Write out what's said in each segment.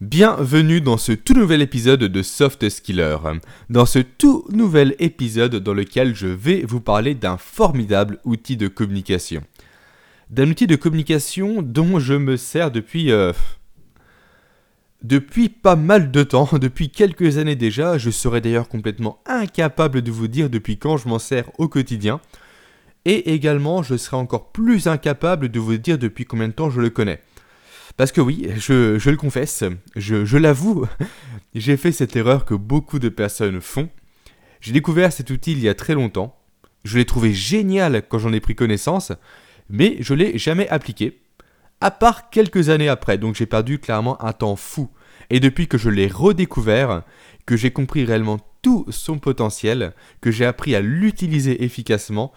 Bienvenue dans ce tout nouvel épisode de Soft Skiller. Dans ce tout nouvel épisode dans lequel je vais vous parler d'un formidable outil de communication. D'un outil de communication dont je me sers depuis... Euh, depuis pas mal de temps, depuis quelques années déjà, je serais d'ailleurs complètement incapable de vous dire depuis quand je m'en sers au quotidien. Et également, je serais encore plus incapable de vous dire depuis combien de temps je le connais. Parce que oui, je, le confesse, je, l'avoue, j'ai fait cette erreur que beaucoup de personnes font. J'ai découvert cet outil il y a très longtemps. Je l'ai trouvé génial quand j'en ai pris connaissance, mais je l'ai jamais appliqué. À part quelques années après, donc j'ai perdu clairement un temps fou. Et depuis que je l'ai redécouvert, que j'ai compris réellement tout son potentiel, que j'ai appris à l'utiliser efficacement,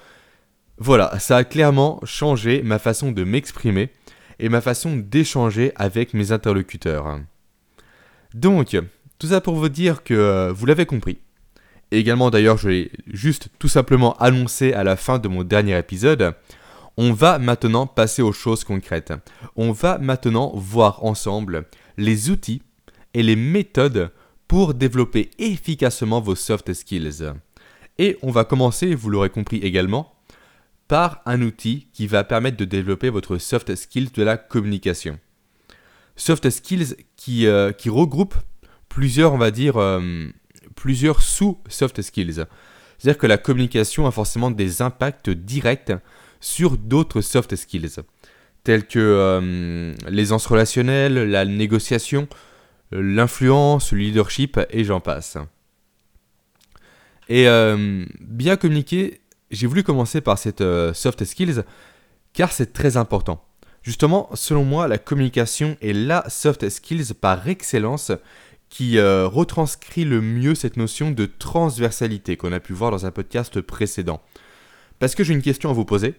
voilà, ça a clairement changé ma façon de m'exprimer et ma façon d'échanger avec mes interlocuteurs. Donc, tout ça pour vous dire que euh, vous l'avez compris. Et également d'ailleurs, je l'ai juste tout simplement annoncé à la fin de mon dernier épisode. On va maintenant passer aux choses concrètes. On va maintenant voir ensemble les outils et les méthodes pour développer efficacement vos soft skills. Et on va commencer, vous l'aurez compris également, par un outil qui va permettre de développer votre soft skills de la communication. Soft skills qui, euh, regroupe plusieurs, on va dire, euh, plusieurs sous-soft skills. C'est-à-dire que la communication a forcément des impacts directs sur d'autres soft skills, tels que euh, l'aisance relationnelle, la négociation, l'influence, le leadership, et j'en passe. Et bien communiquer, j'ai voulu commencer par cette euh, soft skills car c'est très important. Justement, selon moi, la communication est la soft skills par excellence qui euh, retranscrit le mieux cette notion de transversalité qu'on a pu voir dans un podcast précédent. Parce que j'ai une question à vous poser.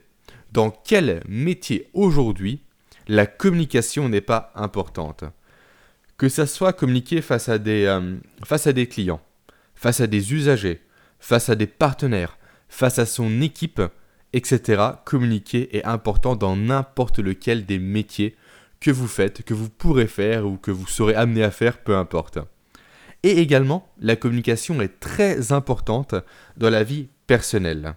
Dans quel métier aujourd'hui la communication n'est pas importante? Que ça soit communiquer face à des, euh, face à des clients, face à des usagers, face à des partenaires, face à son équipe, etc. Communiquer est important dans n'importe lequel des métiers que vous faites, que vous pourrez faire ou que vous serez amené à faire, peu importe. Et également, la communication est très importante dans la vie personnelle.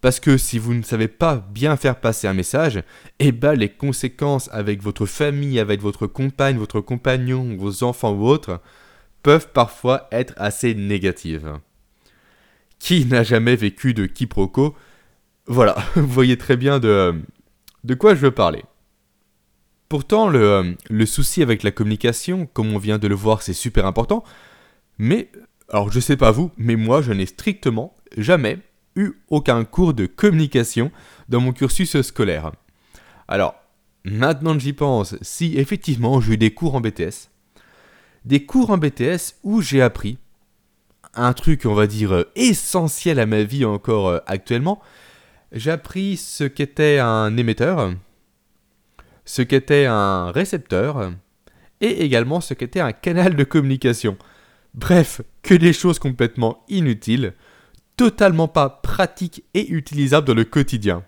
Parce que si vous ne savez pas bien faire passer un message, eh ben les conséquences avec votre famille, avec votre compagne, votre compagnon, vos enfants ou autres, peuvent parfois être assez négatives. Qui n'a jamais vécu de quiproquo? Voilà, vous voyez très bien de, de quoi je veux parler. Pourtant, le, le, souci avec la communication, comme on vient de le voir, c'est super important. Mais, alors je sais pas vous, mais moi je n'ai strictement jamais eu aucun cours de communication dans mon cursus scolaire. Alors, maintenant que j'y pense, si effectivement j'ai eu des cours en BTS, des cours en BTS où j'ai appris un truc, on va dire, euh, essentiel à ma vie encore euh, actuellement, j'ai appris ce qu'était un émetteur, ce qu'était un récepteur, et également ce qu'était un canal de communication. Bref, que des choses complètement inutiles, totalement pas pratiques et utilisables dans le quotidien.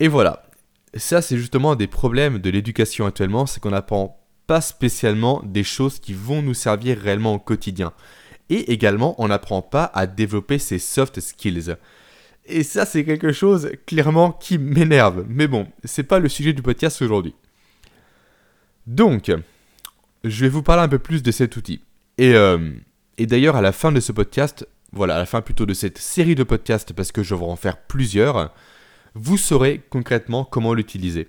Et voilà, ça c'est justement un des problèmes de l'éducation actuellement, c'est qu'on n'apprend pas spécialement des choses qui vont nous servir réellement au quotidien. Et également, on n'apprend pas à développer ses soft skills. Et ça, c'est quelque chose clairement qui m'énerve. Mais bon, c'est pas le sujet du podcast aujourd'hui. Donc, je vais vous parler un peu plus de cet outil. Et, euh, et d'ailleurs, à la fin de ce podcast, voilà, à la fin plutôt de cette série de podcasts, parce que je vais en faire plusieurs, vous saurez concrètement comment l'utiliser.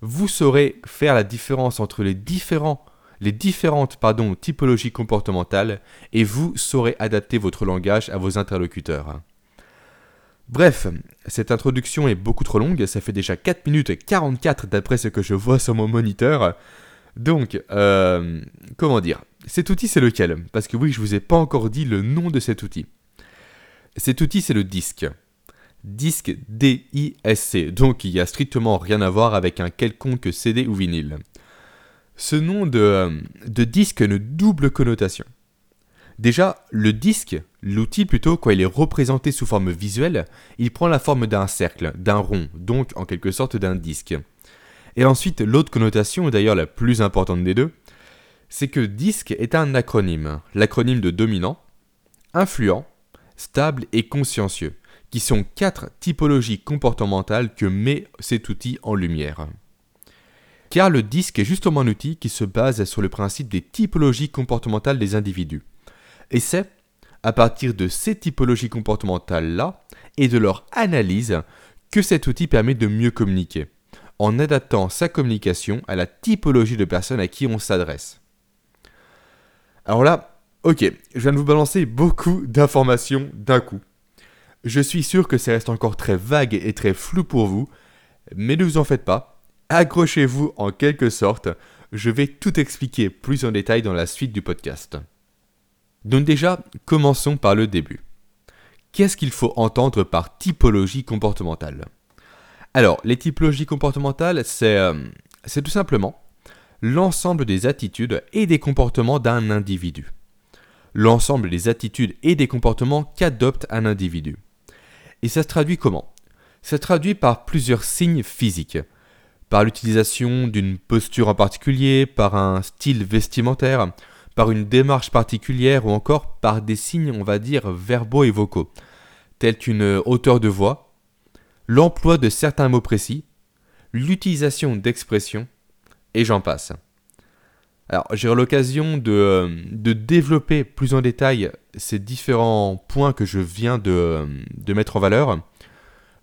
Vous saurez faire la différence entre les différents les différentes pardon, typologies comportementales et vous saurez adapter votre langage à vos interlocuteurs. Bref, cette introduction est beaucoup trop longue, ça fait déjà 4 minutes 44 d'après ce que je vois sur mon moniteur. Donc, euh, comment dire? Cet outil c'est lequel? Parce que oui, je vous ai pas encore dit le nom de cet outil. Cet outil c'est le disque. Disque D-I-S-C, donc il n'y a strictement rien à voir avec un quelconque CD ou vinyle. Ce nom euh, de, disque a une double connotation. Déjà, le disque, l'outil plutôt, quand il est représenté sous forme visuelle, il prend la forme d'un cercle, d'un rond, donc en quelque sorte d'un disque. Et ensuite, l'autre connotation, d'ailleurs la plus importante des deux, c'est que DISC est un acronyme, l'acronyme de dominant, influent, stable et consciencieux, qui sont quatre typologies comportementales que met cet outil en lumière. Car le DISC est justement un outil qui se base sur le principe des typologies comportementales des individus. Et c'est à partir de ces typologies comportementales-là et de leur analyse que cet outil permet de mieux communiquer, en adaptant sa communication à la typologie de personnes à qui on s'adresse. Alors là, ok, je viens de vous balancer beaucoup d'informations d'un coup. Je suis sûr que ça reste encore très vague et très flou pour vous, mais ne vous en faites pas, accrochez-vous en quelque sorte, je vais tout expliquer plus en détail dans la suite du podcast. Donc déjà, commençons par le début. Qu'est-ce qu'il faut entendre par typologie comportementale? Alors, les typologies comportementales, euh, c'est tout simplement l'ensemble des attitudes et des comportements d'un individu. L'ensemble des attitudes et des comportements qu'adopte un individu. Et ça se traduit comment? Ça se traduit par plusieurs signes physiques, par l'utilisation d'une posture en particulier, par un style vestimentaire, par une démarche particulière ou encore par des signes, on va dire, verbaux et vocaux, tels qu'une hauteur de voix, l'emploi de certains mots précis, l'utilisation d'expressions, et j'en passe. Alors, j'ai l'occasion de, euh, de, développer plus en détail ces différents points que je viens de, de mettre en valeur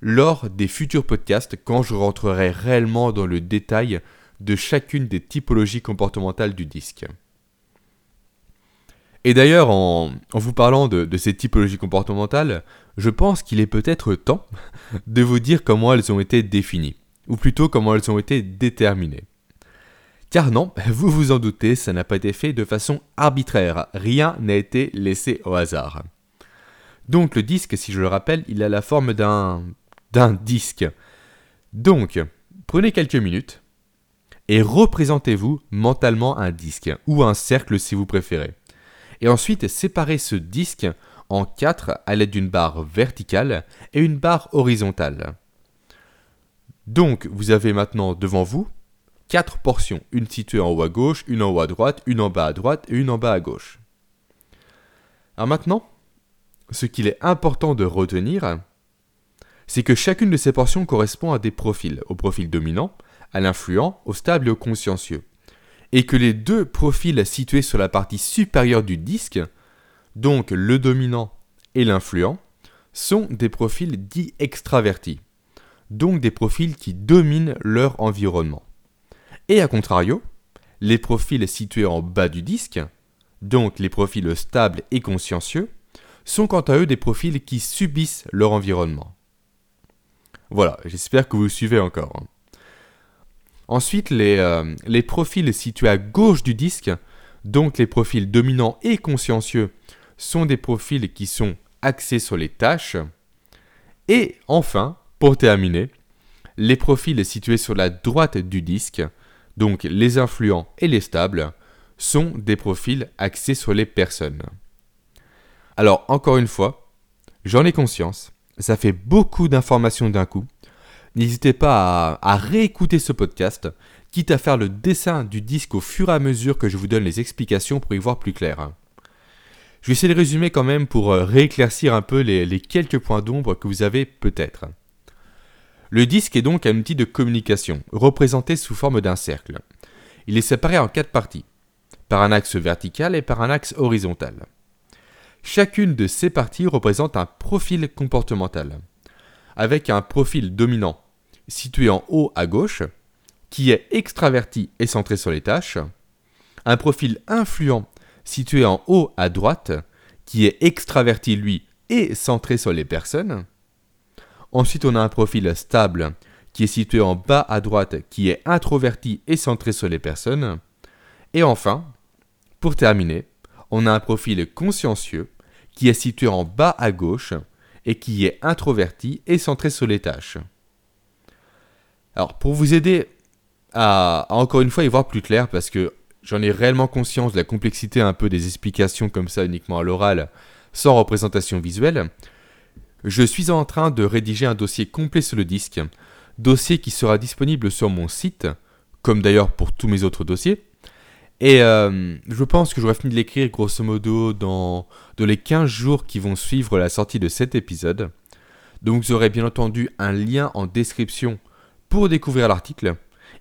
lors des futurs podcasts quand je rentrerai réellement dans le détail de chacune des typologies comportementales du disque. Et d'ailleurs, en, vous parlant de, ces typologies comportementales, je pense qu'il est peut-être temps de vous dire comment elles ont été définies, ou plutôt comment elles ont été déterminées. Car non, vous vous en doutez, ça n'a pas été fait de façon arbitraire, rien n'a été laissé au hasard. Donc le disque, si je le rappelle, il a la forme d'un d'un disque. Donc, prenez quelques minutes et représentez-vous mentalement un disque, ou un cercle si vous préférez et ensuite séparer ce disque en quatre à l'aide d'une barre verticale et une barre horizontale. Donc vous avez maintenant devant vous quatre portions, une située en haut à gauche, une en haut à droite, une en bas à droite et une en bas à gauche. Alors maintenant, ce qu'il est important de retenir, c'est que chacune de ces portions correspond à des profils, au profil dominant, à l'influent, au stable et au consciencieux et que les deux profils situés sur la partie supérieure du disque, donc le dominant et l'influent, sont des profils dits extravertis, donc des profils qui dominent leur environnement. Et à contrario, les profils situés en bas du disque, donc les profils stables et consciencieux, sont quant à eux des profils qui subissent leur environnement. Voilà, j'espère que vous suivez encore. Ensuite, euh, les, profils situés à gauche du disque, donc les profils dominants et consciencieux, sont des profils qui sont axés sur les tâches. Et enfin, pour terminer, les profils situés sur la droite du disque, donc les influents et les stables, sont des profils axés sur les personnes. Alors, encore une fois, j'en ai conscience, ça fait beaucoup d'informations d'un coup, N'hésitez pas à, réécouter ce podcast, quitte à faire le dessin du disque au fur et à mesure que je vous donne les explications pour y voir plus clair. Je vais essayer de résumer quand même pour euh, rééclaircir un peu les, les quelques points d'ombre que vous avez peut-être. Le disque est donc un outil de communication, représenté sous forme d'un cercle. Il est séparé en quatre parties, par un axe vertical et par un axe horizontal. Chacune de ces parties représente un profil comportemental, avec un profil dominant situé en haut à gauche, qui est extraverti et centré sur les tâches, un profil influent situé en haut à droite, qui est extraverti lui et centré sur les personnes. Ensuite, on a un profil stable qui est situé en bas à droite, qui est introverti et centré sur les personnes. Et enfin, pour terminer, on a un profil consciencieux qui est situé en bas à gauche et qui est introverti et centré sur les tâches. Alors, pour vous aider à, encore une fois y voir plus clair, parce que j'en ai réellement conscience de la complexité un peu des explications comme ça uniquement à l'oral, sans représentation visuelle, je suis en train de rédiger un dossier complet sur le disque, dossier qui sera disponible sur mon site, comme d'ailleurs pour tous mes autres dossiers, Et euh, je pense que j'aurai fini de l'écrire grosso modo dans, dans les 15 jours qui vont suivre la sortie de cet épisode. Donc vous aurez bien entendu un lien en description pour découvrir l'article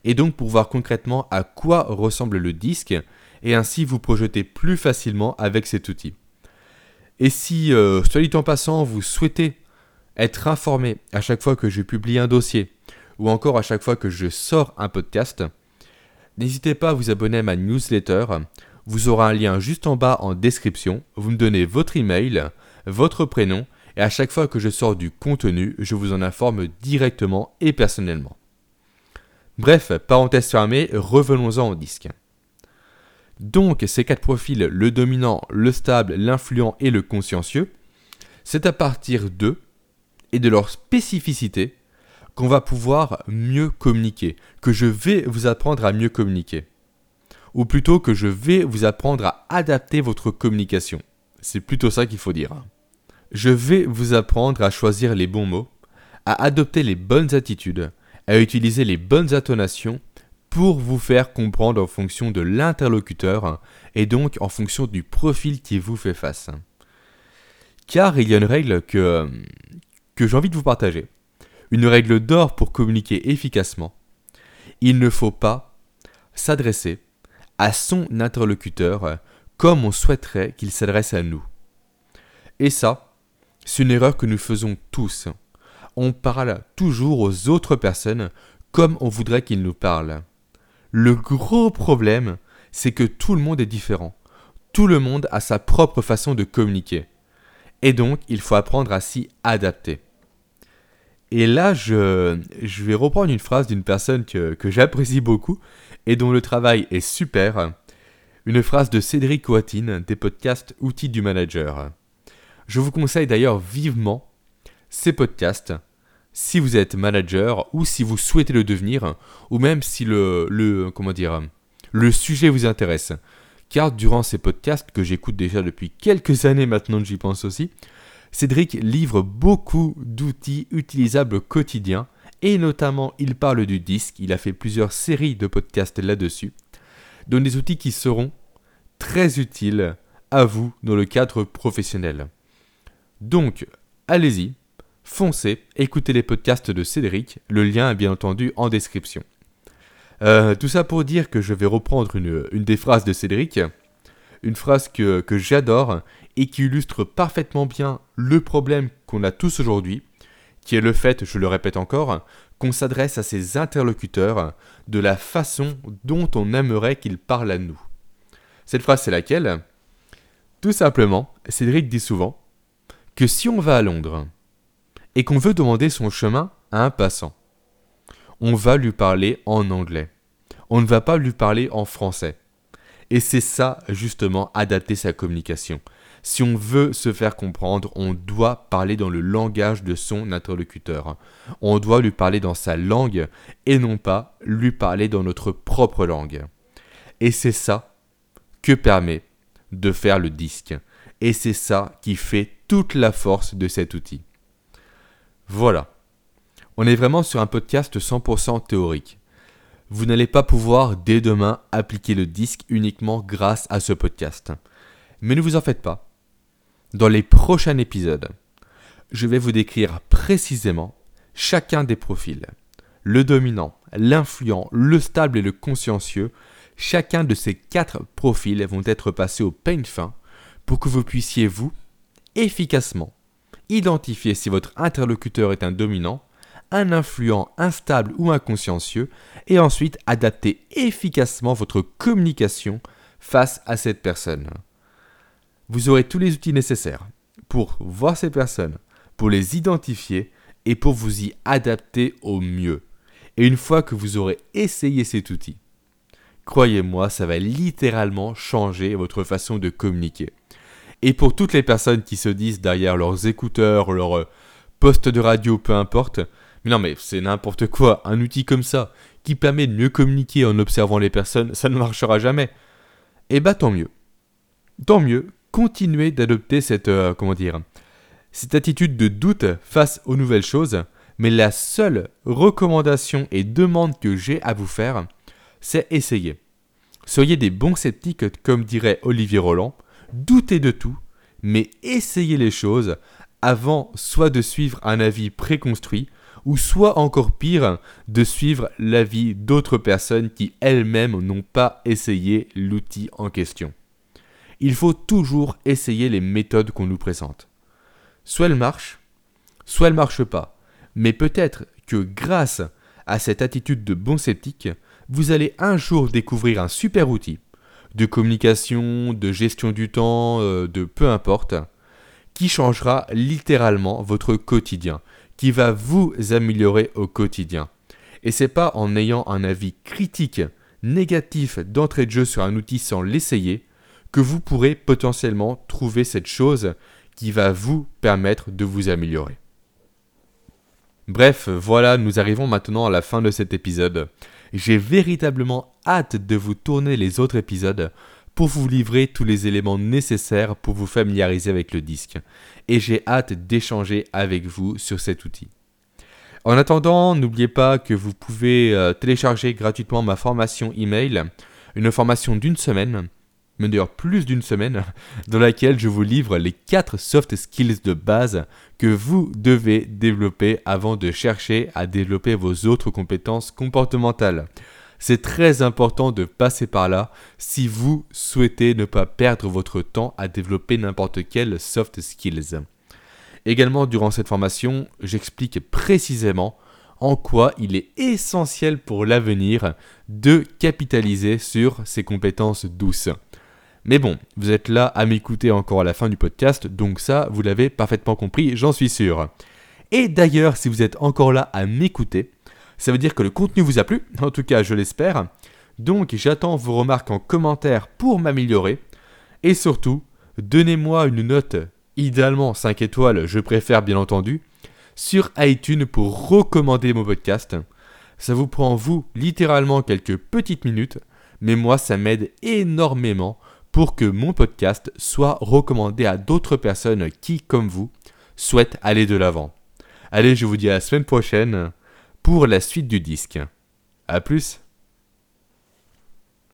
et donc pour voir concrètement à quoi ressemble le disque et ainsi vous projeter plus facilement avec cet outil. Et si, euh, soit dit en passant, vous souhaitez être informé à chaque fois que je publie un dossier ou encore à chaque fois que je sors un podcast, n'hésitez pas à vous abonner à ma newsletter. Vous aurez un lien juste en bas en description. Vous me donnez votre email, votre prénom et à chaque fois que je sors du contenu, je vous en informe directement et personnellement. Bref, parenthèse fermée, revenons-en au disque. Donc ces quatre profils, le dominant, le stable, l'influent et le consciencieux, c'est à partir d'eux et de leur spécificité qu'on va pouvoir mieux communiquer, que je vais vous apprendre à mieux communiquer. Ou plutôt que je vais vous apprendre à adapter votre communication. C'est plutôt ça qu'il faut dire. Je vais vous apprendre à choisir les bons mots, à adopter les bonnes attitudes, à utiliser les bonnes intonations pour vous faire comprendre en fonction de l'interlocuteur et donc en fonction du profil qui vous fait face. Car il y a une règle que, que j'ai envie de vous partager. Une règle d'or pour communiquer efficacement. Il ne faut pas s'adresser à son interlocuteur comme on souhaiterait qu'il s'adresse à nous. Et ça, c'est une erreur que nous faisons tous. On parle toujours aux autres personnes comme on voudrait qu'ils nous parlent. Le gros problème, c'est que tout le monde est différent. Tout le monde a sa propre façon de communiquer. Et donc, il faut apprendre à s'y adapter. Et là, je, vais reprendre une phrase d'une personne que, que j'apprécie beaucoup et dont le travail est super. Une phrase de Cédric Watine des podcasts Outils du Manager. Je vous conseille d'ailleurs vivement ces podcasts si vous êtes manager ou si vous souhaitez le devenir ou même si le, le comment dire le sujet vous intéresse. Car durant ces podcasts que j'écoute déjà depuis quelques années maintenant, j'y pense aussi, Cédric livre beaucoup d'outils utilisables quotidiens et notamment il parle du disque, il a fait plusieurs séries de podcasts là-dessus, dont des outils qui seront très utiles à vous dans le cadre professionnel. Donc, allez-y, foncez, écoutez les podcasts de Cédric, le lien est bien entendu en description. Euh, tout ça pour dire que je vais reprendre une, des phrases de Cédric, une phrase que, que j'adore et qui illustre parfaitement bien le problème qu'on a tous aujourd'hui, qui est le fait, je le répète encore, qu'on s'adresse à ses interlocuteurs de la façon dont on aimerait qu'ils parlent à nous. Cette phrase c'est laquelle? Tout simplement, Cédric dit souvent que si on va à Londres et qu'on veut demander son chemin à un passant, on va lui parler en anglais. On ne va pas lui parler en français. Et c'est ça, justement, adapter sa communication. Si on veut se faire comprendre, on doit parler dans le langage de son interlocuteur. On doit lui parler dans sa langue et non pas lui parler dans notre propre langue. Et c'est ça que permet de faire le disque. Et c'est ça qui fait toute la force de cet outil. Voilà. On est vraiment sur un podcast 100% théorique. Vous n'allez pas pouvoir dès demain appliquer le disque uniquement grâce à ce podcast. Mais ne vous en faites pas. Dans les prochains épisodes, je vais vous décrire précisément chacun des profils. Le dominant, l'influent, le stable et le consciencieux, chacun de ces quatre profils vont être passés au peigne fin pour que vous puissiez, vous, efficacement identifier si votre interlocuteur est un dominant, un influent instable ou inconsciencieux, et ensuite adapter efficacement votre communication face à cette personne. Vous aurez tous les outils nécessaires pour voir ces personnes, pour les identifier et pour vous y adapter au mieux. Et une fois que vous aurez essayé cet outil, croyez-moi, ça va littéralement changer votre façon de communiquer. Et pour toutes les personnes qui se disent derrière leurs écouteurs, leur euh, poste de radio, peu importe, mais non mais c'est n'importe quoi, un outil comme ça, qui permet de mieux communiquer en observant les personnes, ça ne marchera jamais. Eh bah tant mieux. Tant mieux, continuez d'adopter cette, euh, comment dire, cette attitude de doute face aux nouvelles choses, mais la seule recommandation et demande que j'ai à vous faire, c'est essayer. Soyez des bons sceptiques, comme dirait Olivier Roland. Doutez de tout, mais essayez les choses avant soit de suivre un avis préconstruit, ou soit encore pire, de suivre l'avis d'autres personnes qui elles-mêmes n'ont pas essayé l'outil en question. Il faut toujours essayer les méthodes qu'on nous présente. Soit elles marchent, soit elles marchent pas. Mais peut-être que grâce à cette attitude de bon sceptique, vous allez un jour découvrir un super outil de communication, de gestion du temps, euh, de peu importe, qui changera littéralement votre quotidien, qui va vous améliorer au quotidien. Et c'est pas en ayant un avis critique, négatif d'entrée de jeu sur un outil sans l'essayer, que vous pourrez potentiellement trouver cette chose qui va vous permettre de vous améliorer. Bref, voilà, nous arrivons maintenant à la fin de cet épisode. J'ai véritablement hâte de vous tourner les autres épisodes pour vous livrer tous les éléments nécessaires pour vous familiariser avec le disque. Et j'ai hâte d'échanger avec vous sur cet outil. En attendant, n'oubliez pas que vous pouvez euh, télécharger gratuitement ma formation email, une formation d'une semaine, mais d'ailleurs plus d'une semaine, dans laquelle je vous livre les 4 soft skills de base que vous devez développer avant de chercher à développer vos autres compétences comportementales. C'est très important de passer par là si vous souhaitez ne pas perdre votre temps à développer n'importe quel soft skills. Également, durant cette formation, j'explique précisément en quoi il est essentiel pour l'avenir de capitaliser sur ces compétences douces. Mais bon, vous êtes là à m'écouter encore à la fin du podcast, donc ça, vous l'avez parfaitement compris, j'en suis sûr. Et d'ailleurs, si vous êtes encore là à m'écouter, ça veut dire que le contenu vous a plu, en tout cas je l'espère. Donc j'attends vos remarques en commentaire pour m'améliorer. Et surtout, donnez-moi une note, idéalement 5 étoiles, je préfère bien entendu, sur iTunes pour recommander mon podcast. Ça vous prend, vous, littéralement quelques petites minutes, mais moi ça m'aide énormément pour que mon podcast soit recommandé à d'autres personnes qui, comme vous, souhaitent aller de l'avant. Allez, je vous dis à la semaine prochaine pour la suite du disque. A plus